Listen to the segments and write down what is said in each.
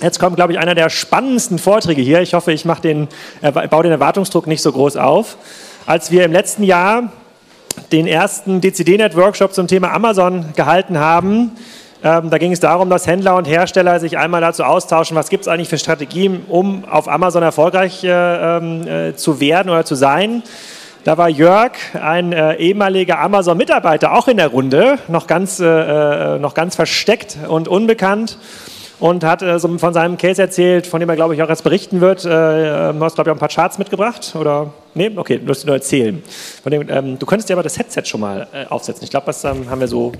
Jetzt kommt, glaube ich, einer der spannendsten Vorträge hier. Ich hoffe, ich den, äh, baue den Erwartungsdruck nicht so groß auf. Als wir im letzten Jahr den ersten DCD-Net-Workshop zum Thema Amazon gehalten haben, ähm, da ging es darum, dass Händler und Hersteller sich einmal dazu austauschen, was gibt es eigentlich für Strategien, um auf Amazon erfolgreich äh, ähm, äh, zu werden oder zu sein. Da war Jörg, ein äh, ehemaliger Amazon-Mitarbeiter, auch in der Runde, noch ganz, äh, äh noch ganz versteckt und unbekannt und hat äh, so von seinem Case erzählt, von dem er, glaube ich, auch jetzt berichten wird. Äh, du hast, glaube ich, auch ein paar Charts mitgebracht, oder? Nee? Okay, du musst nur erzählen. Dem, ähm, du könntest dir aber das Headset schon mal äh, aufsetzen. Ich glaube, das ähm, haben wir so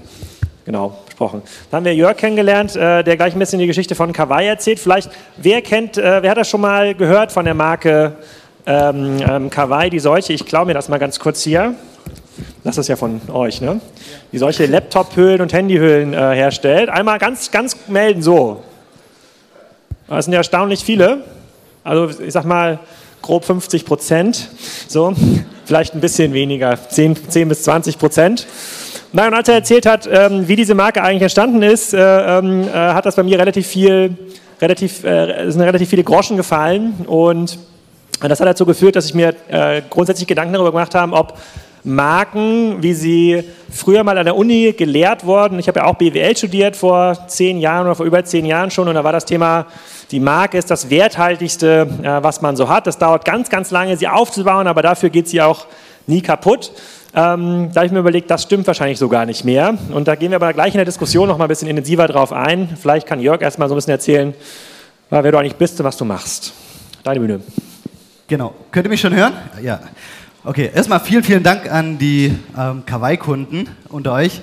genau besprochen. Dann haben wir Jörg kennengelernt, äh, der gleich ein bisschen die Geschichte von Kawaii erzählt. Vielleicht, wer kennt, äh, wer hat das schon mal gehört von der Marke ähm, ähm, Kawaii, die solche? Ich klaue mir das mal ganz kurz hier. Das ist ja von euch, ne? Die solche Laptop-Hüllen und Handyhüllen äh, herstellt. Einmal ganz, ganz melden so. Das sind ja erstaunlich viele. Also ich sag mal grob 50 Prozent. So, vielleicht ein bisschen weniger, 10, 10 bis 20 Prozent. Nein, und als er erzählt hat, ähm, wie diese Marke eigentlich entstanden ist, äh, ähm, äh, hat das bei mir relativ viel, relativ, äh, sind relativ viele Groschen gefallen. Und das hat dazu geführt, dass ich mir äh, grundsätzlich Gedanken darüber gemacht habe, ob Marken, wie sie früher mal an der Uni gelehrt wurden. Ich habe ja auch BWL studiert vor zehn Jahren oder vor über zehn Jahren schon und da war das Thema, die Marke ist das Werthaltigste, äh, was man so hat. Das dauert ganz, ganz lange, sie aufzubauen, aber dafür geht sie auch nie kaputt. Ähm, da habe ich mir überlegt, das stimmt wahrscheinlich so gar nicht mehr. Und da gehen wir aber gleich in der Diskussion noch mal ein bisschen intensiver drauf ein. Vielleicht kann Jörg erst mal so ein bisschen erzählen, wer du eigentlich bist und was du machst. Deine Bühne. Genau. Könnt ihr mich schon hören? Ja. Okay, erstmal vielen, vielen Dank an die ähm, Kawaii-Kunden unter euch.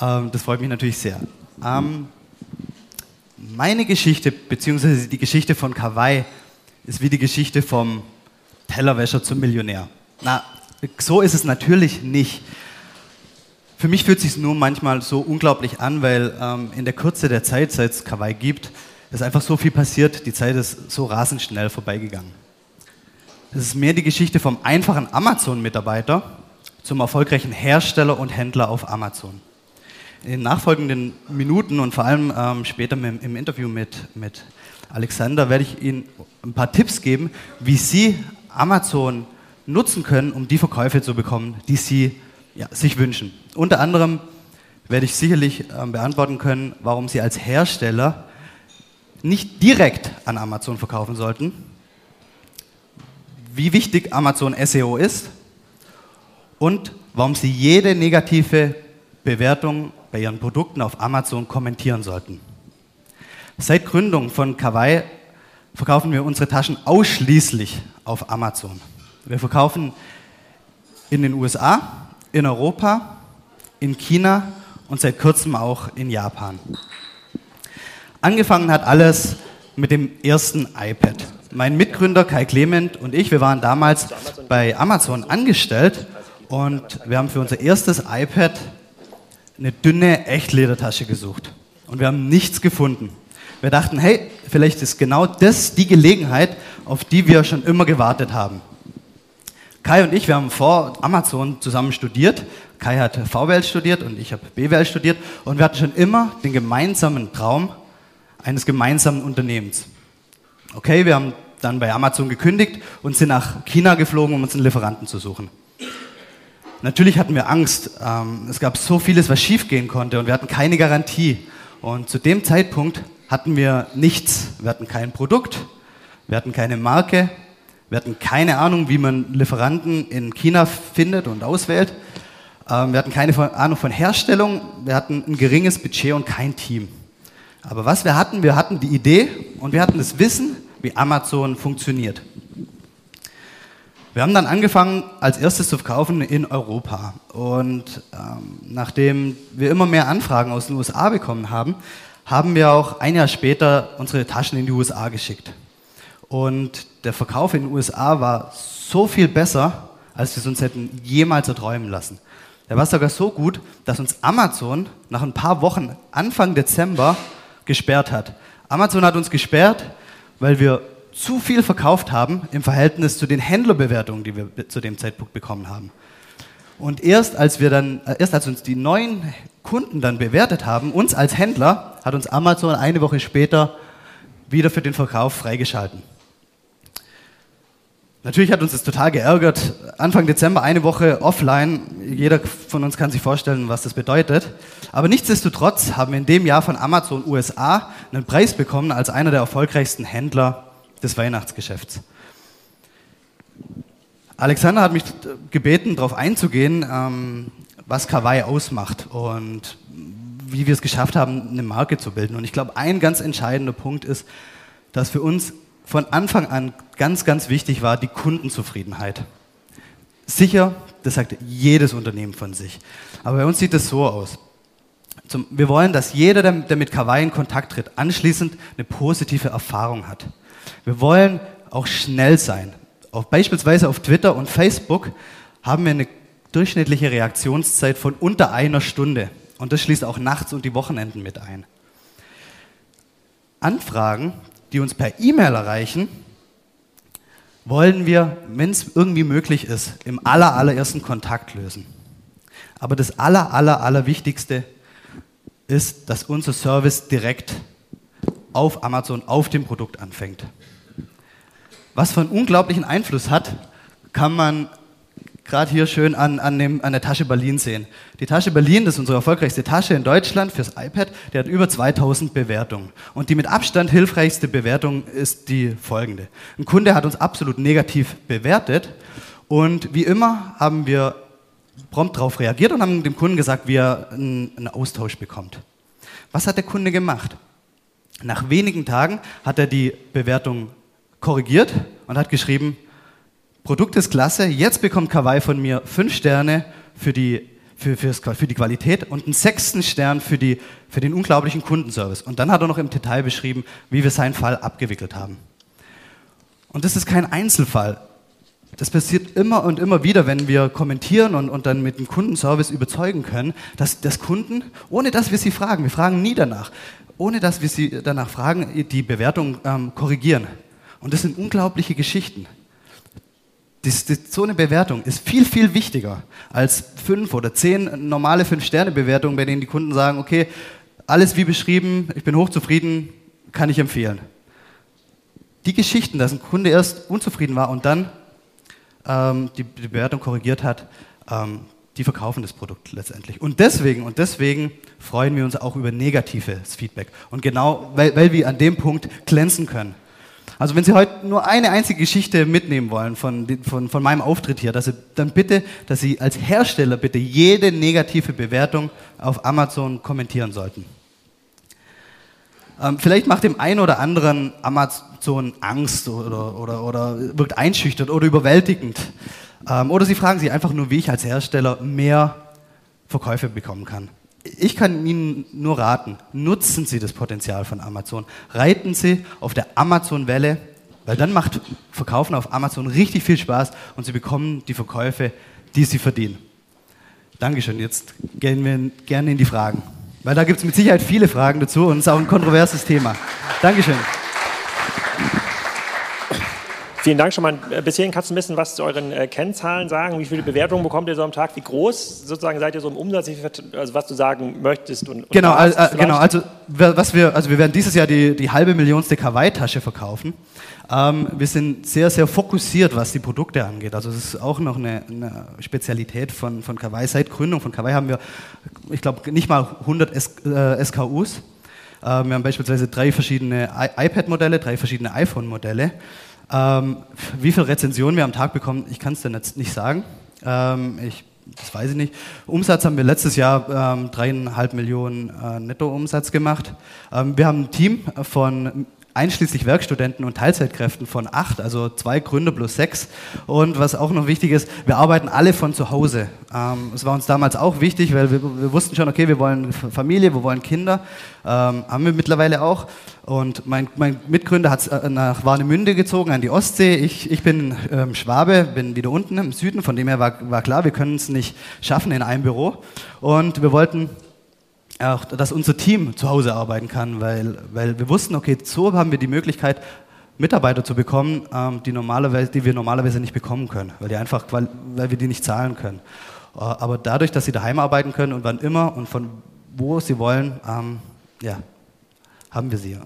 Ähm, das freut mich natürlich sehr. Ähm, meine Geschichte, beziehungsweise die Geschichte von Kawaii, ist wie die Geschichte vom Tellerwäscher zum Millionär. Na, so ist es natürlich nicht. Für mich fühlt es sich nur manchmal so unglaublich an, weil ähm, in der Kürze der Zeit, seit es Kawaii gibt, ist einfach so viel passiert, die Zeit ist so rasend schnell vorbeigegangen. Es ist mehr die Geschichte vom einfachen Amazon-Mitarbeiter zum erfolgreichen Hersteller und Händler auf Amazon. In den nachfolgenden Minuten und vor allem ähm, später im, im Interview mit, mit Alexander werde ich Ihnen ein paar Tipps geben, wie Sie Amazon nutzen können, um die Verkäufe zu bekommen, die Sie ja, sich wünschen. Unter anderem werde ich sicherlich ähm, beantworten können, warum Sie als Hersteller nicht direkt an Amazon verkaufen sollten, wie wichtig Amazon SEO ist und warum Sie jede negative Bewertung bei Ihren Produkten auf Amazon kommentieren sollten. Seit Gründung von Kawaii verkaufen wir unsere Taschen ausschließlich auf Amazon. Wir verkaufen in den USA, in Europa, in China und seit kurzem auch in Japan. Angefangen hat alles mit dem ersten iPad. Mein Mitgründer Kai Clement und ich, wir waren damals bei Amazon angestellt und wir haben für unser erstes iPad eine dünne Echtledertasche gesucht. Und wir haben nichts gefunden. Wir dachten, hey, vielleicht ist genau das die Gelegenheit, auf die wir schon immer gewartet haben. Kai und ich, wir haben vor Amazon zusammen studiert. Kai hat VWL studiert und ich habe BWL studiert. Und wir hatten schon immer den gemeinsamen Traum eines gemeinsamen Unternehmens. Okay, wir haben dann bei Amazon gekündigt und sind nach China geflogen, um uns einen Lieferanten zu suchen. Natürlich hatten wir Angst. Ähm, es gab so vieles, was schiefgehen konnte und wir hatten keine Garantie. Und zu dem Zeitpunkt hatten wir nichts. Wir hatten kein Produkt, wir hatten keine Marke, wir hatten keine Ahnung, wie man Lieferanten in China findet und auswählt. Ähm, wir hatten keine Ahnung von Herstellung, wir hatten ein geringes Budget und kein Team. Aber was wir hatten, wir hatten die Idee und wir hatten das Wissen, wie Amazon funktioniert. Wir haben dann angefangen, als erstes zu verkaufen in Europa. Und ähm, nachdem wir immer mehr Anfragen aus den USA bekommen haben, haben wir auch ein Jahr später unsere Taschen in die USA geschickt. Und der Verkauf in den USA war so viel besser, als wir es uns hätten jemals erträumen lassen. Der war sogar so gut, dass uns Amazon nach ein paar Wochen, Anfang Dezember, gesperrt hat. Amazon hat uns gesperrt, weil wir zu viel verkauft haben im Verhältnis zu den Händlerbewertungen, die wir zu dem Zeitpunkt bekommen haben. Und erst als wir dann, äh, erst als uns die neuen Kunden dann bewertet haben, uns als Händler, hat uns Amazon eine Woche später wieder für den Verkauf freigeschalten. Natürlich hat uns das total geärgert. Anfang Dezember eine Woche offline. Jeder von uns kann sich vorstellen, was das bedeutet. Aber nichtsdestotrotz haben wir in dem Jahr von Amazon USA einen Preis bekommen als einer der erfolgreichsten Händler des Weihnachtsgeschäfts. Alexander hat mich gebeten, darauf einzugehen, ähm, was Kawaii ausmacht und wie wir es geschafft haben, eine Marke zu bilden. Und ich glaube, ein ganz entscheidender Punkt ist, dass für uns von Anfang an ganz, ganz wichtig war die Kundenzufriedenheit. Sicher, das sagt jedes Unternehmen von sich. Aber bei uns sieht es so aus. Zum, wir wollen, dass jeder, der, der mit Kawaii in Kontakt tritt, anschließend eine positive Erfahrung hat. Wir wollen auch schnell sein. Auf, beispielsweise auf Twitter und Facebook haben wir eine durchschnittliche Reaktionszeit von unter einer Stunde. Und das schließt auch nachts und die Wochenenden mit ein. Anfragen, die uns per E-Mail erreichen, wollen wir, wenn es irgendwie möglich ist, im aller, allerersten Kontakt lösen. Aber das aller, aller, allerwichtigste ist, dass unser Service direkt auf Amazon, auf dem Produkt anfängt. Was für einen unglaublichen Einfluss hat, kann man gerade hier schön an, an, dem, an der Tasche Berlin sehen. Die Tasche Berlin, das ist unsere erfolgreichste Tasche in Deutschland fürs iPad, die hat über 2000 Bewertungen. Und die mit Abstand hilfreichste Bewertung ist die folgende. Ein Kunde hat uns absolut negativ bewertet und wie immer haben wir prompt darauf reagiert und haben dem Kunden gesagt, wie er einen, Austausch bekommt. Was hat der Kunde gemacht? Nach wenigen Tagen hat er die Bewertung korrigiert und hat geschrieben, Produkt ist klasse, jetzt bekommt Kawaii von mir fünf Sterne für die, für, für die Qualität und einen sechsten Stern für, die, für den unglaublichen Kundenservice. Und dann hat er noch im Detail beschrieben, wie wir seinen Fall abgewickelt haben. Und das ist kein Einzelfall. Das passiert immer und immer wieder, wenn wir kommentieren und, und dann mit dem Kundenservice überzeugen können, dass, dass Kunden, ohne dass wir sie fragen, wir fragen nie danach, ohne dass wir sie danach fragen, die Bewertung ähm, korrigieren. Und das sind unglaubliche Geschichten. Das, das, so eine Bewertung ist viel, viel wichtiger als fünf oder zehn normale Fünf-Sterne-Bewertungen, bei denen die Kunden sagen, okay, alles wie beschrieben, ich bin hochzufrieden, kann ich empfehlen. Die Geschichten, dass ein Kunde erst unzufrieden war und dann ähm, die, die, Bewertung korrigiert hat, ähm, die verkaufen das Produkt letztendlich. Und deswegen, und deswegen freuen wir uns auch über negatives Feedback. Und genau, weil, weil wir an dem Punkt glänzen können. Also wenn Sie heute nur eine einzige Geschichte mitnehmen wollen von, von, von meinem Auftritt hier, dass Sie, dann bitte, dass Sie als Hersteller bitte jede negative Bewertung auf Amazon kommentieren sollten. Ähm, vielleicht macht dem einen oder anderen Amazon Angst oder, oder, oder wirkt einschüchtert oder überwältigend. Ähm, oder Sie fragen sich einfach nur, wie ich als Hersteller mehr Verkäufe bekommen kann ich kann Ihnen nur raten, nutzen Sie das Potenzial von Amazon. Reiten Sie auf der Amazon-Welle, weil dann macht Verkaufen auf Amazon richtig viel Spaß und Sie bekommen die Verkäufe, die Sie verdienen. Dankeschön. Jetzt gehen wir gerne in die Fragen. Weil da gibt es mit Sicherheit viele Fragen dazu und es ist auch ein kontroverses Thema. Dankeschön. Vielen Dank schon mal. Äh, bis hierhin kannst du ein bisschen was zu euren äh, Kennzahlen sagen. Wie viele Bewertungen bekommt ihr so am Tag? Wie groß sozusagen seid ihr so im Umsatz? Also was du sagen möchtest und, und genau, also, genau. Also was wir, also wir werden dieses Jahr die, die halbe Millionste Kawaii-Tasche verkaufen. Ähm, wir sind sehr, sehr fokussiert, was die Produkte angeht. Also es ist auch noch eine, eine Spezialität von, von Kawaii. Seit Gründung von Kawaii haben wir, ich glaube, nicht mal 100 S, äh, SKUs. Äh, wir haben beispielsweise drei verschiedene iPad-Modelle, drei verschiedene iPhone-Modelle. Ähm, wie viele Rezensionen wir am Tag bekommen, ich kann es dir jetzt nicht sagen. Ähm, ich, das weiß ich nicht. Umsatz haben wir letztes Jahr ähm, dreieinhalb Millionen äh, Nettoumsatz gemacht. Ähm, wir haben ein Team von einschließlich Werkstudenten und Teilzeitkräften von acht, also zwei Gründer plus sechs. Und was auch noch wichtig ist, wir arbeiten alle von zu Hause. Ähm, es war uns damals auch wichtig, weil wir, wir, wussten schon, okay, wir wollen Familie, wir wollen Kinder, ähm, haben wir mittlerweile auch. Und mein, mein Mitgründer hat äh, nach Warnemünde gezogen, an die Ostsee. Ich, ich bin ähm, Schwabe, bin wieder unten im Süden, von dem her war, war klar, wir können es nicht schaffen in einem Büro. Und wir wollten auch, dass unser Team zu Hause arbeiten kann, weil, weil wir wussten, okay, so haben wir die Möglichkeit, Mitarbeiter zu bekommen, ähm, die, normalerweise, die wir normalerweise nicht bekommen können, weil, die einfach, weil, weil wir die nicht zahlen können. Äh, aber dadurch, dass sie daheim arbeiten können und wann immer und von wo sie wollen, ähm, ja, haben wir sie.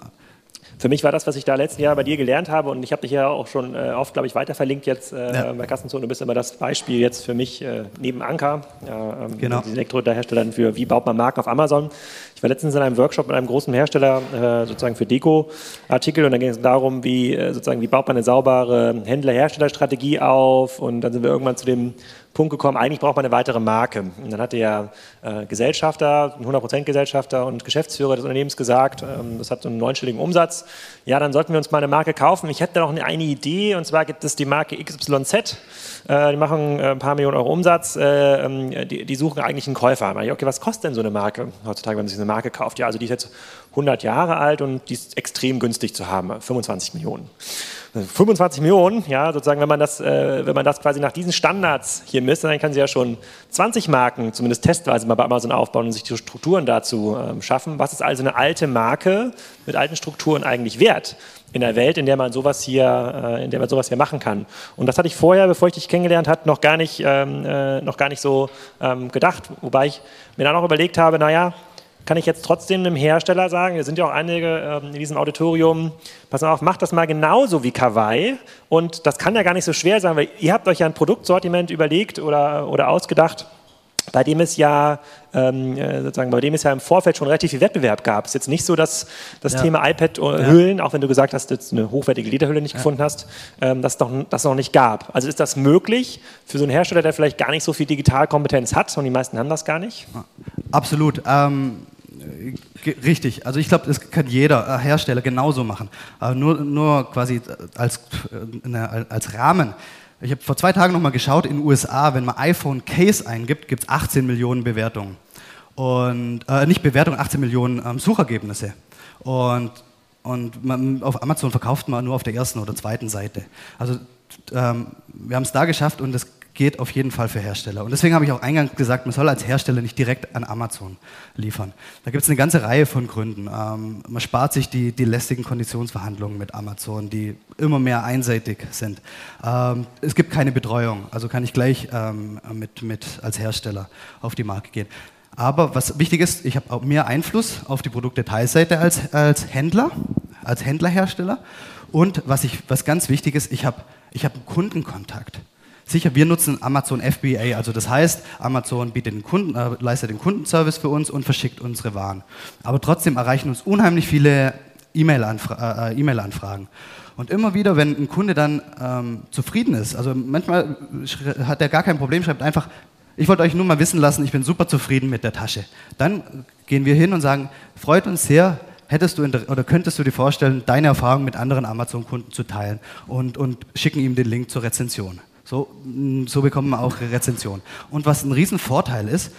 Für mich war das, was ich da letzten Jahr bei dir gelernt habe und ich habe dich ja auch schon äh, oft, glaube ich, weiter verlinkt jetzt äh, ja. bei Kassenzone. Du bist immer das Beispiel jetzt für mich äh, neben Anker, ähm, genau. die Elektrohersteller für wie baut man Marken auf Amazon. Ich war letztens in einem Workshop mit einem großen Hersteller äh, sozusagen für Deko-Artikel und da ging es darum, wie äh, sozusagen wie baut man eine saubere Händler-Hersteller-Strategie auf und dann sind wir irgendwann zu dem Punkt gekommen, eigentlich braucht man eine weitere Marke. Und dann hat der äh, Gesellschafter, 100% Gesellschafter und Geschäftsführer des Unternehmens gesagt, ähm, das hat so einen neunstelligen Umsatz, ja, dann sollten wir uns mal eine Marke kaufen. Ich hätte noch eine Idee, und zwar gibt es die Marke XYZ, äh, die machen äh, ein paar Millionen Euro Umsatz, äh, ähm, die, die, suchen eigentlich einen Käufer. Ich, okay, was kostet denn so eine Marke heutzutage, wenn man sich eine Marke kauft? Ja, also die ist jetzt 100 Jahre alt und die ist extrem günstig zu haben, 25 Millionen. 25 Millionen, ja, sozusagen, wenn man das, äh, wenn man das quasi nach diesen Standards hier misst, dann kann sie ja schon 20 Marken, zumindest testweise mal bei Amazon aufbauen und sich die Strukturen dazu ähm, schaffen. Was ist also eine alte Marke mit alten Strukturen eigentlich wert? in der Welt, in der man sowas hier, äh, in der man sowas hier machen kann. Und das hatte ich vorher, bevor ich dich kennengelernt habe, noch gar nicht, ähm, äh, noch gar nicht so ähm, gedacht. Wobei ich mir dann auch überlegt habe, naja, kann ich jetzt trotzdem einem Hersteller sagen, wir sind ja auch einige ähm, in diesem Auditorium, pass mal auf, macht das mal genauso wie Kawaii und das kann ja gar nicht so schwer sein, weil ihr habt euch ja ein Produktsortiment überlegt oder, oder ausgedacht, bei dem es ja ähm, äh, sozusagen, bei dem es ja im Vorfeld schon relativ viel Wettbewerb gab. Es ist jetzt nicht so, dass das ja. Thema iPad-Hüllen, ja. auch wenn du gesagt hast, dass du eine hochwertige Lederhülle nicht ja. gefunden hast, ähm, das noch, das noch nicht gab. Also ist das möglich für so einen Hersteller, der vielleicht gar nicht so viel Digitalkompetenz hat, und die meisten haben das gar nicht? Absolut. Ähm, Richtig, also ich glaube, das kann jeder äh, Hersteller genauso machen. Aber nur, nur quasi als, äh, als Rahmen. Ich habe vor zwei Tagen nochmal geschaut, in den USA, wenn man iPhone Case eingibt, gibt es 18 Millionen Bewertungen. Und, äh, nicht Bewertungen, 18 Millionen ähm, Suchergebnisse. Und, und man, auf Amazon verkauft man nur auf der ersten oder zweiten Seite. Also ähm, wir haben es da geschafft und das geht auf jeden Fall für Hersteller. Und deswegen habe ich auch eingangs gesagt, man soll als Hersteller nicht direkt an Amazon liefern. Da gibt es eine ganze Reihe von Gründen. Ähm, man spart sich die, die lästigen Konditionsverhandlungen mit Amazon, die immer mehr einseitig sind. Ähm, es gibt keine Betreuung, also kann ich gleich ähm, mit, mit als Hersteller auf die Marke gehen. Aber was wichtig ist, ich habe auch mehr Einfluss auf die Produktdetailseite als, als Händler, als Händlerhersteller. Und was, ich, was ganz wichtig ist, ich habe ich hab einen Kundenkontakt. Sicher, wir nutzen Amazon FBA, also das heißt, Amazon bietet den Kunden, äh, leistet den Kundenservice für uns und verschickt unsere Waren. Aber trotzdem erreichen uns unheimlich viele E-Mail-Anfra äh, E-Mail-Anfragen. Und immer wieder, wenn ein Kunde dann ähm, zufrieden ist, also manchmal hat er gar kein Problem, schreibt einfach, ich wollte euch nur mal wissen lassen, ich bin super zufrieden mit der Tasche. Dann gehen wir hin und sagen, freut uns sehr, hättest du oder könntest du dir vorstellen, deine Erfahrung mit anderen Amazon-Kunden zu teilen und, und schicken ihm den Link zur Rezension. So, mm, so bekommen wir auch Rezension. Und was ein Riesenvorteil ist,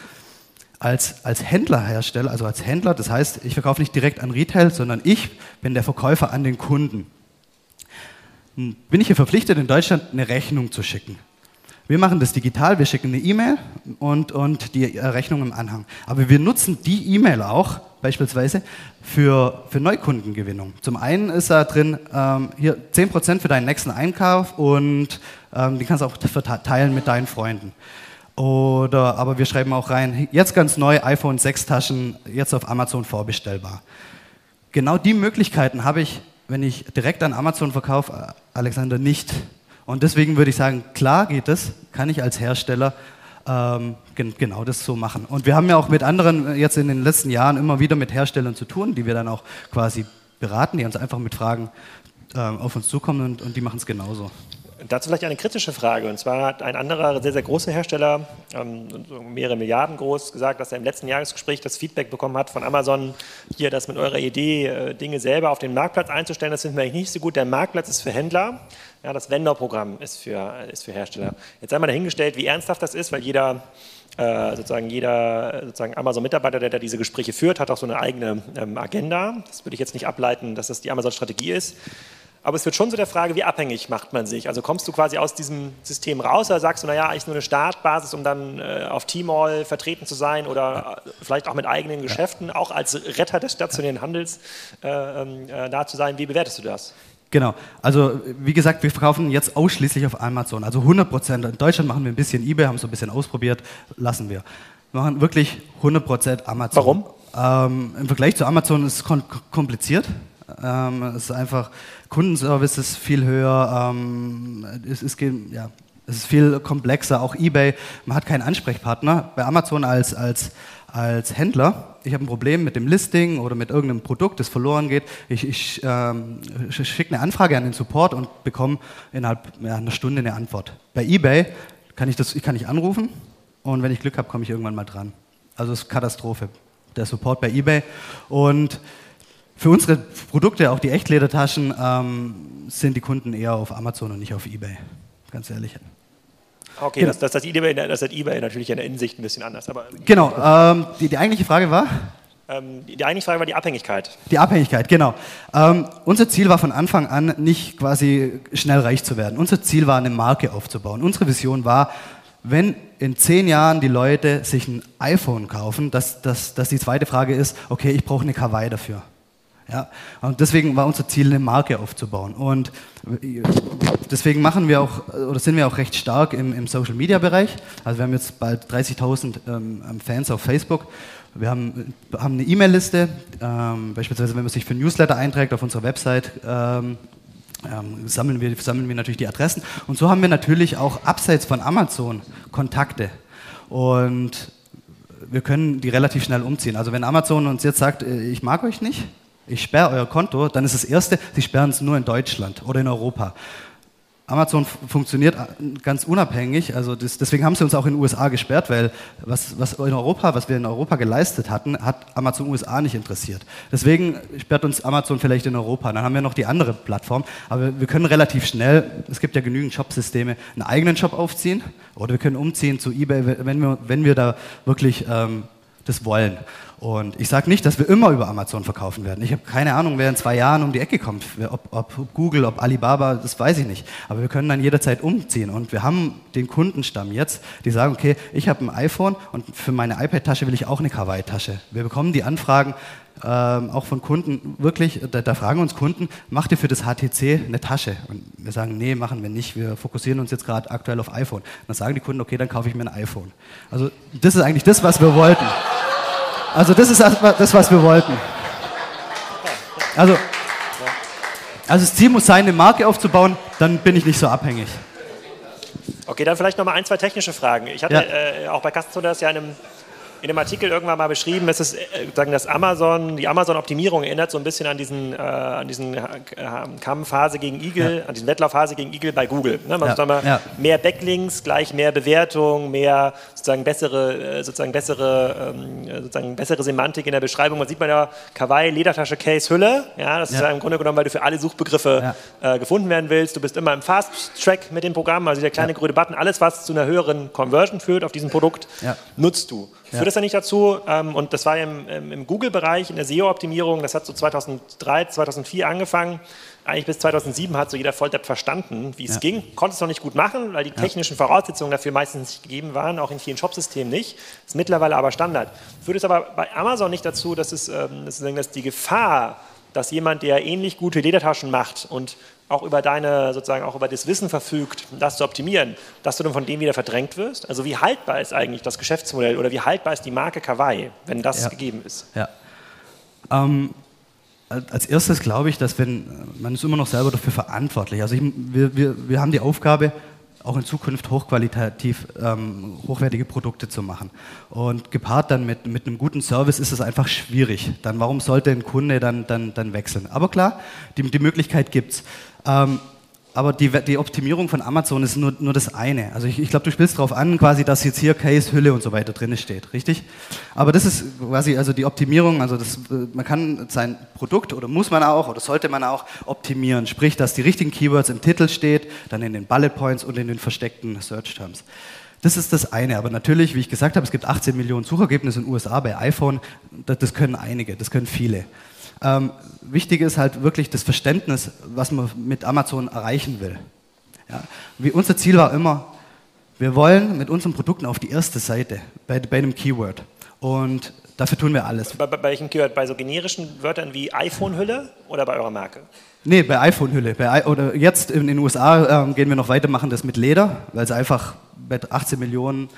als, als Händlerhersteller, also als Händler, das heißt, ich verkaufe nicht direkt an Retail, sondern ich bin der Verkäufer an den Kunden. Hm, bin ich hier verpflichtet, in Deutschland eine Rechnung zu schicken. Wir machen das digital, wir schicken eine E-Mail und, und die Rechnung im Anhang. Aber wir nutzen die E-Mail auch beispielsweise für, für Neukundengewinnung. Zum einen ist da drin ähm, hier 10% für deinen nächsten Einkauf und ähm, die kannst du auch verteilen mit deinen Freunden. Oder, aber wir schreiben auch rein, jetzt ganz neu, iPhone 6 Taschen, jetzt auf Amazon vorbestellbar. Genau die Möglichkeiten habe ich, wenn ich direkt an Amazon verkaufe, Alexander, nicht. Und deswegen würde ich sagen, klar geht es, kann ich als Hersteller ähm, gen genau das so machen. Und wir haben ja auch mit anderen äh, jetzt in den letzten Jahren immer wieder mit Herstellern zu tun, die wir dann auch quasi beraten, die uns einfach mit Fragen äh, auf uns zukommen und, und die machen es genauso. Dazu vielleicht eine kritische Frage. Und zwar hat ein anderer sehr, sehr großer Hersteller, ähm, mehrere Milliarden groß, gesagt, dass er im letzten Jahresgespräch das Feedback bekommen hat von Amazon, hier das mit eurer Idee, äh, Dinge selber auf den Marktplatz einzustellen, das finden wir nicht so gut. Der Marktplatz ist für Händler, ja, das Vendor-Programm ist für, ist für Hersteller. Jetzt einmal dahingestellt, wie ernsthaft das ist, weil jeder äh, sozusagen jeder sozusagen Amazon-Mitarbeiter, der da diese Gespräche führt, hat auch so eine eigene ähm, Agenda. Das würde ich jetzt nicht ableiten, dass das die Amazon-Strategie ist. Aber es wird schon so der Frage, wie abhängig macht man sich? Also kommst du quasi aus diesem System raus oder sagst du, naja, ist nur eine Startbasis, um dann äh, auf Tmall vertreten zu sein oder äh, vielleicht auch mit eigenen Geschäften, auch als Retter des stationären Handels äh, ähm, äh, da zu sein? Wie bewertest du das? Genau, also wie gesagt, wir verkaufen jetzt ausschließlich auf Amazon, also 100 Prozent. In Deutschland machen wir ein bisschen eBay, haben es so ein bisschen ausprobiert, lassen wir. Wir machen wirklich 100 Prozent Amazon. Warum? Ähm, Im Vergleich zu Amazon ist es kompliziert. Ähm, es ist einfach, Kundenservice ist viel höher, ähm, es, es, ja, es ist viel komplexer, auch eBay, man hat keinen Ansprechpartner. Bei Amazon als, als, als Händler, ich habe ein Problem mit dem Listing oder mit irgendeinem Produkt, das verloren geht, ich, ich ähm, schicke eine Anfrage an den Support und bekomme innerhalb ja, einer Stunde eine Antwort. Bei eBay kann ich, das, ich kann nicht anrufen und wenn ich Glück habe, komme ich irgendwann mal dran. Also es ist Katastrophe, der Support bei eBay. Und für unsere Produkte, auch die Echtledertaschen, ähm, sind die Kunden eher auf Amazon und nicht auf eBay, ganz ehrlich. Okay, genau. das, das, das, eBay, das hat eBay natürlich in der Insicht ein bisschen anders. Aber genau, ähm, die, die eigentliche Frage war? Ähm, die eigentliche Frage war die Abhängigkeit. Die Abhängigkeit, genau. Ähm, unser Ziel war von Anfang an nicht quasi schnell reich zu werden. Unser Ziel war, eine Marke aufzubauen. Unsere Vision war, wenn in zehn Jahren die Leute sich ein iPhone kaufen, dass, dass, dass die zweite Frage ist, okay, ich brauche eine Kawaii dafür. Ja, und deswegen war unser Ziel, eine Marke aufzubauen. Und deswegen machen wir auch, oder sind wir auch recht stark im, im Social Media Bereich. Also wir haben jetzt bald 30.000 ähm, Fans auf Facebook. Wir haben, haben eine E-Mail-Liste, ähm, beispielsweise wenn man sich für Newsletter einträgt auf unserer Website, ähm, ähm, sammeln, wir, sammeln wir natürlich die Adressen. Und so haben wir natürlich auch abseits von Amazon Kontakte. Und wir können die relativ schnell umziehen. Also wenn Amazon uns jetzt sagt, äh, ich mag euch nicht, ich sperre euer Konto, dann ist das Erste, sie sperren es nur in Deutschland oder in Europa. Amazon funktioniert ganz unabhängig, also das, deswegen haben sie uns auch in den USA gesperrt, weil was, was, in Europa, was wir in Europa geleistet hatten, hat Amazon USA nicht interessiert. Deswegen sperrt uns Amazon vielleicht in Europa. Dann haben wir noch die andere Plattform, aber wir können relativ schnell, es gibt ja genügend Shopsysteme, einen eigenen Shop aufziehen oder wir können umziehen zu eBay, wenn wir, wenn wir da wirklich ähm, das wollen. Und ich sage nicht, dass wir immer über Amazon verkaufen werden. Ich habe keine Ahnung, wer in zwei Jahren um die Ecke kommt. Ob, ob, Google, ob Alibaba, das weiß ich nicht. Aber wir können dann jederzeit umziehen. Und wir haben den Kundenstamm jetzt, die sagen, okay, ich habe ein iPhone und für meine iPad-Tasche will ich auch eine Kawaii-Tasche. Wir bekommen die Anfragen ähm, auch von Kunden, wirklich, da, da, fragen uns Kunden, macht ihr für das HTC eine Tasche? Und wir sagen, nee, machen wir nicht. Wir fokussieren uns jetzt gerade aktuell auf iPhone. dann sagen die Kunden, okay, dann kaufe ich mir ein iPhone. Also das ist eigentlich das, was wir wollten. Also das ist das, was wir wollten. Also, also das Ziel muss sein, eine Marke aufzubauen, dann bin ich nicht so abhängig. Okay, dann vielleicht noch mal ein, zwei technische Fragen. Ich hatte ja. äh, auch bei Kastenzodas ja in einem in dem Artikel irgendwann mal beschrieben, es ist, äh, sagen das Amazon, die Amazon-Optimierung erinnert so ein bisschen an diesen, äh, an diesen äh, Kampfphase gegen Eagle, ja. an diesen Wettlaufphase gegen Eagle bei Google. Ne? Man ja. mal, ja. Mehr Backlinks, gleich mehr Bewertung, mehr sozusagen bessere, äh, sozusagen bessere, ähm, sozusagen bessere Semantik in der Beschreibung. Man sieht man ja Kawaii, Ledertasche, Case, Hülle. Ja, das ist ja im Grunde genommen, weil du für alle Suchbegriffe äh, gefunden werden willst. Du bist immer im Fast-Track mit dem Programm, also der kleine grüne Button, alles was zu einer höheren Conversion führt auf diesem Produkt, nutzt du. Ja. Führt das ja nicht dazu, ähm, und das war im, im Google-Bereich, in der SEO-Optimierung, das hat so 2003, 2004 angefangen, eigentlich bis 2007 hat so jeder Volldepp verstanden, wie es ja. ging, konnte es noch nicht gut machen, weil die technischen Voraussetzungen dafür meistens nicht gegeben waren, auch in vielen Shopsystemen nicht, ist mittlerweile aber Standard. Führt es aber bei Amazon nicht dazu, dass, es, ähm, dass die Gefahr, dass jemand, der ähnlich gute Ledertaschen macht und auch über deine, sozusagen auch über das Wissen verfügt, das zu optimieren, dass du dann von dem wieder verdrängt wirst? Also wie haltbar ist eigentlich das Geschäftsmodell oder wie haltbar ist die Marke Kawaii, wenn das ja. gegeben ist? Ja. Ähm, als erstes glaube ich, dass wenn, man ist immer noch selber dafür verantwortlich. Also ich, wir, wir, wir haben die Aufgabe, auch in Zukunft hochqualitativ ähm, hochwertige Produkte zu machen. Und gepaart dann mit, mit einem guten Service ist es einfach schwierig. Dann warum sollte ein Kunde dann, dann, dann wechseln? Aber klar, die, die Möglichkeit gibt es. Ähm, aber die, die, Optimierung von Amazon ist nur, nur das eine. Also ich, ich glaube, du spielst darauf an, quasi, dass jetzt hier Case, Hülle und so weiter drin steht, richtig? Aber das ist quasi also die Optimierung, also das, man kann sein Produkt oder muss man auch oder sollte man auch optimieren, sprich, dass die richtigen Keywords im Titel steht, dann in den Bullet Points und in den versteckten Search Terms. Das ist das eine. Aber natürlich, wie ich gesagt habe, es gibt 18 Millionen Suchergebnisse in den USA bei iPhone. Das können einige, das können viele. Ähm, wichtig ist halt wirklich das Verständnis, was man mit Amazon erreichen will. Ja. Wie unser Ziel war immer, wir wollen mit unseren Produkten auf die erste Seite bei, bei einem Keyword. Und dafür tun wir alles. Bei, bei welchem Keyword? Bei so generischen Wörtern wie iPhone-Hülle oder bei eurer Marke? Nee, bei iPhone-Hülle. oder jetzt in den USA ähm, gehen wir noch weiter, machen das mit Leder, weil es einfach bei 18 Millionen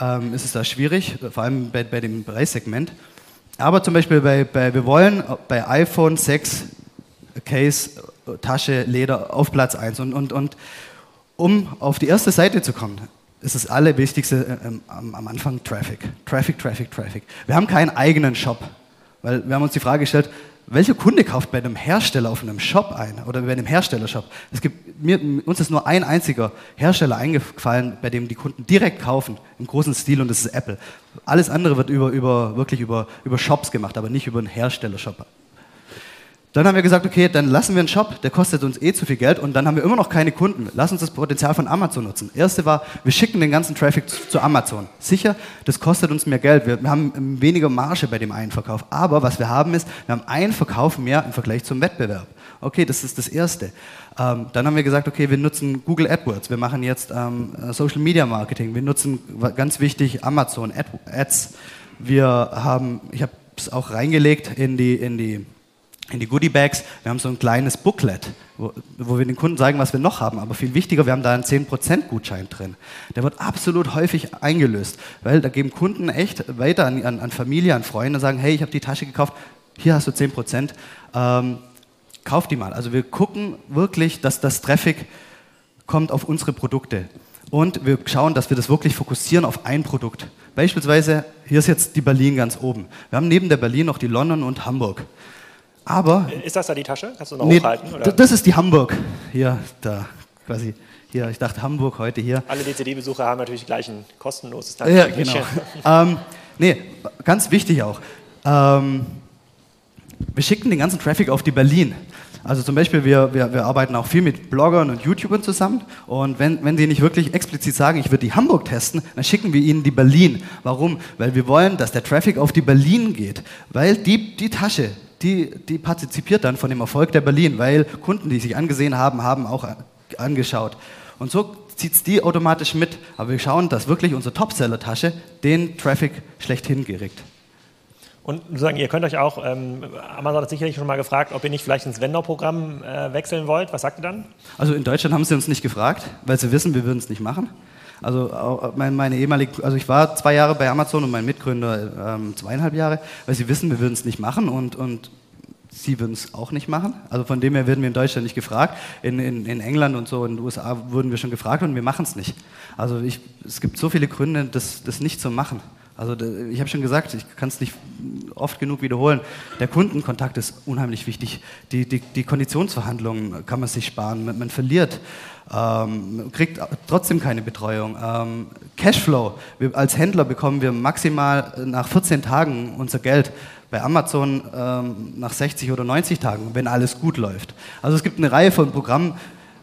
ähm, ist es da schwierig, vor allem bei, bei dem Preissegment. Aber zum Beispiel bei, bei, wir wollen bei iPhone 6 Case, Tasche, Leder auf Platz 1. Und, und, und um auf die erste Seite zu kommen, ist das Allerwichtigste äh, am, am Anfang Traffic. Traffic, Traffic, Traffic. Wir haben keinen eigenen Shop, weil wir haben uns die Frage gestellt, welcher Kunde kauft bei einem Hersteller auf einem Shop ein oder bei einem Herstellershop? Es gibt, mir, uns ist nur ein einziger Hersteller eingefallen, bei dem die Kunden direkt kaufen, im großen Stil, und das ist Apple. Alles andere wird über, über, wirklich über, über Shops gemacht, aber nicht über einen Herstellershop. Dann haben wir gesagt, okay, dann lassen wir einen Shop, der kostet uns eh zu viel Geld und dann haben wir immer noch keine Kunden. Lass uns das Potenzial von Amazon nutzen. Erste war, wir schicken den ganzen Traffic zu, zu Amazon. Sicher, das kostet uns mehr Geld. Wir, haben weniger Marge bei dem einen Verkauf. Aber was wir haben ist, wir haben einen Verkauf mehr im Vergleich zum Wettbewerb. Okay, das ist das Erste. Ähm, dann haben wir gesagt, okay, wir nutzen Google AdWords. Wir machen jetzt ähm, Social Media Marketing. Wir nutzen ganz wichtig Amazon Ads. Wir haben, ich habe es auch reingelegt in die, in die in die Goodie Bags. Wir haben so ein kleines Booklet, wo, wo, wir den Kunden zeigen, was wir noch haben. Aber viel wichtiger, wir haben da einen 10% Gutschein drin. Der wird absolut häufig eingelöst, weil da geben Kunden echt weiter an, an, an Familie, an Freunde und sagen, hey, ich habe die Tasche gekauft, hier hast du 10%, ähm, kauf die mal. Also wir gucken wirklich, dass das Traffic kommt auf unsere Produkte. Und wir schauen, dass wir das wirklich fokussieren auf ein Produkt. Beispielsweise, hier ist jetzt die Berlin ganz oben. Wir haben neben der Berlin noch die London und Hamburg. Aber. Ist das da die Tasche? Kannst du noch nee, hochhalten? Oder? Das ist die Hamburg. Hier, da, quasi. Hier, ich dachte Hamburg heute hier. Alle DCD-Besucher haben natürlich gleich ein kostenloses Tasche. Ja, genau. ähm, nee, ganz wichtig auch. Ähm, wir schicken den ganzen Traffic auf die Berlin. Also zum Beispiel, wir, wir, wir arbeiten auch viel mit Bloggern und YouTubern zusammen. Und wenn, wenn sie nicht wirklich explizit sagen, ich würde die Hamburg testen, dann schicken wir ihnen die Berlin. Warum? Weil wir wollen, dass der Traffic auf die Berlin geht. Weil die, die Tasche, die, die partizipiert dann von dem Erfolg der Berlin, weil Kunden, die sich angesehen haben, haben auch angeschaut. Und so zieht es die automatisch mit. Aber wir schauen, dass wirklich unsere Topseller-Tasche den Traffic schlechthin geregt. Und sagen, ihr könnt euch auch, ähm, Amazon hat sicherlich schon mal gefragt, ob ihr nicht vielleicht ins Vendor-Programm äh, wechseln wollt. Was sagt ihr dann? Also in Deutschland haben sie uns nicht gefragt, weil sie wissen, wir würden es nicht machen. Also meine, meine ehemalige, also ich war zwei Jahre bei Amazon und mein Mitgründer ähm, zweieinhalb Jahre, weil sie wissen, wir würden es nicht machen und, und sie würden es auch nicht machen. Also von dem her werden wir in Deutschland nicht gefragt. In, in, in England und so in den USA wurden wir schon gefragt und wir machen es nicht. Also ich, es gibt so viele Gründe, das, das nicht zu machen. Also ich habe schon gesagt, ich kann es nicht oft genug wiederholen. Der Kundenkontakt ist unheimlich wichtig. Die, die, die Konditionsverhandlungen kann man sich sparen. Man, man verliert, ähm, kriegt trotzdem keine Betreuung. Ähm, Cashflow. Wir, als Händler bekommen wir maximal nach 14 Tagen unser Geld. Bei Amazon ähm, nach 60 oder 90 Tagen, wenn alles gut läuft. Also es gibt eine Reihe von Programmen,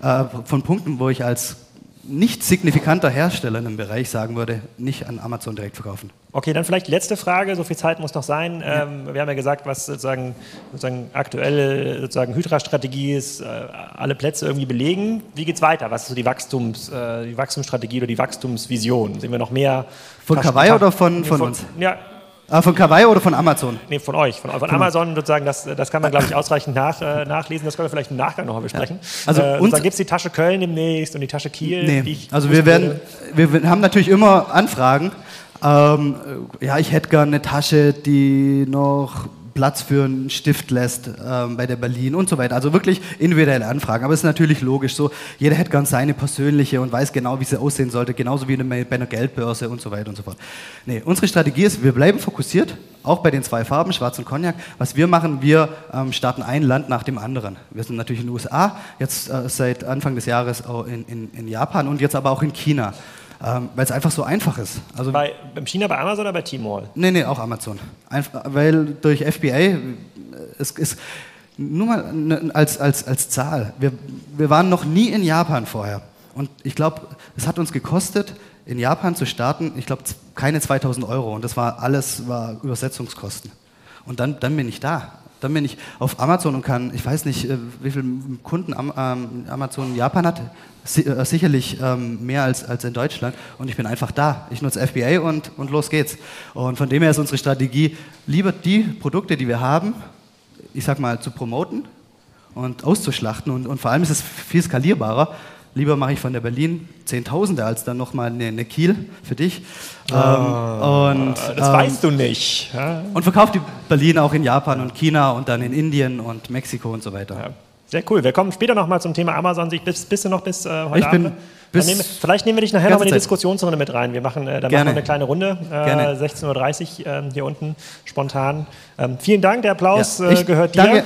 äh, von Punkten, wo ich als nicht signifikanter Hersteller in einem Bereich sagen würde, nicht an Amazon direkt verkaufen. Okay, dann vielleicht letzte Frage, so viel Zeit muss noch sein. Ja. Ähm, wir haben ja gesagt, was sozusagen, sozusagen aktuelle sozusagen Hydra-Strategie ist, äh, alle Plätze irgendwie belegen. Wie geht es weiter? Was ist so die, Wachstums, äh, die Wachstumsstrategie oder die Wachstumsvision? Sehen wir noch mehr? Von Kawaii oder von, von, von uns? Ja, Ah, von Kawaii oder von Amazon? Nee, von euch. Von, von Amazon sozusagen, das, das kann man, glaube ich, ausreichend nach, äh, nachlesen. Das können wir vielleicht im Nachgang noch mal besprechen. Ja. Also äh, uns gibt es die Tasche Köln demnächst und die Tasche Kiel. Nee. also wir werden, wir haben natürlich immer Anfragen. Ähm, ja, ich hätte gerne eine Tasche, die noch Platz für einen Stift lässt ähm, bei der Berlin und so weiter. Also wirklich individuelle Anfragen. Aber es ist natürlich logisch so, jeder hätte gern seine persönliche und weiß genau, wie sie aussehen sollte, genauso wie bei einer Geldbörse und so weiter und so fort. Nee, unsere Strategie ist, wir bleiben fokussiert, auch bei den zwei Farben, Schwarz und Cognac. Was wir machen, wir ähm, starten ein Land nach dem anderen. Wir sind natürlich in den USA, jetzt äh, seit Anfang des Jahres auch in, in, in Japan und jetzt aber auch in China ähm, weil es einfach so einfach ist. Also bei China bei Amazon oder bei Tmall? Nee, nee, auch Amazon. Einfach, weil durch FBA äh, ist nur mal ne, als, als, als Zahl. Wir, wir waren noch nie in Japan vorher. Und ich glaube, es hat uns gekostet, in Japan zu starten, ich glaube, keine 2000 Euro. Und das war alles war Übersetzungskosten. Und dann, dann bin ich da. Dann bin ich auf Amazon und kann, ich weiß nicht, äh, wie viele Kunden ähm, Amazon in Japan hat, äh, sicherlich ähm, mehr als, in Deutschland. Und ich bin einfach da. Ich nutze FBA und, los geht's. Und von dem her ist unsere Strategie, lieber die Produkte, die wir haben, ich sag mal, zu promoten und auszuschlachten. Und vor allem ist es viel skalierbarer, lieber mache ich von der Berlin Zehntausende als dann nochmal eine, eine Kiel für dich. Oh, ähm, und, das ähm, weißt du nicht. Ja. Und verkauft die Berlin auch in Japan und China und dann in Indien und Mexiko und so weiter. Ja. Sehr cool. Wir kommen später nochmal zum Thema Amazon. Bist, bist du noch bis äh, heute ich Abend? Bin bis nehmen, vielleicht nehmen wir dich nachher noch in die Diskussionsrunde mit rein. Wir machen, äh, dann machen wir eine kleine Runde, äh, 16.30 Uhr äh, hier unten, spontan. Ähm, vielen Dank, der Applaus ja, äh, gehört dir. Danke,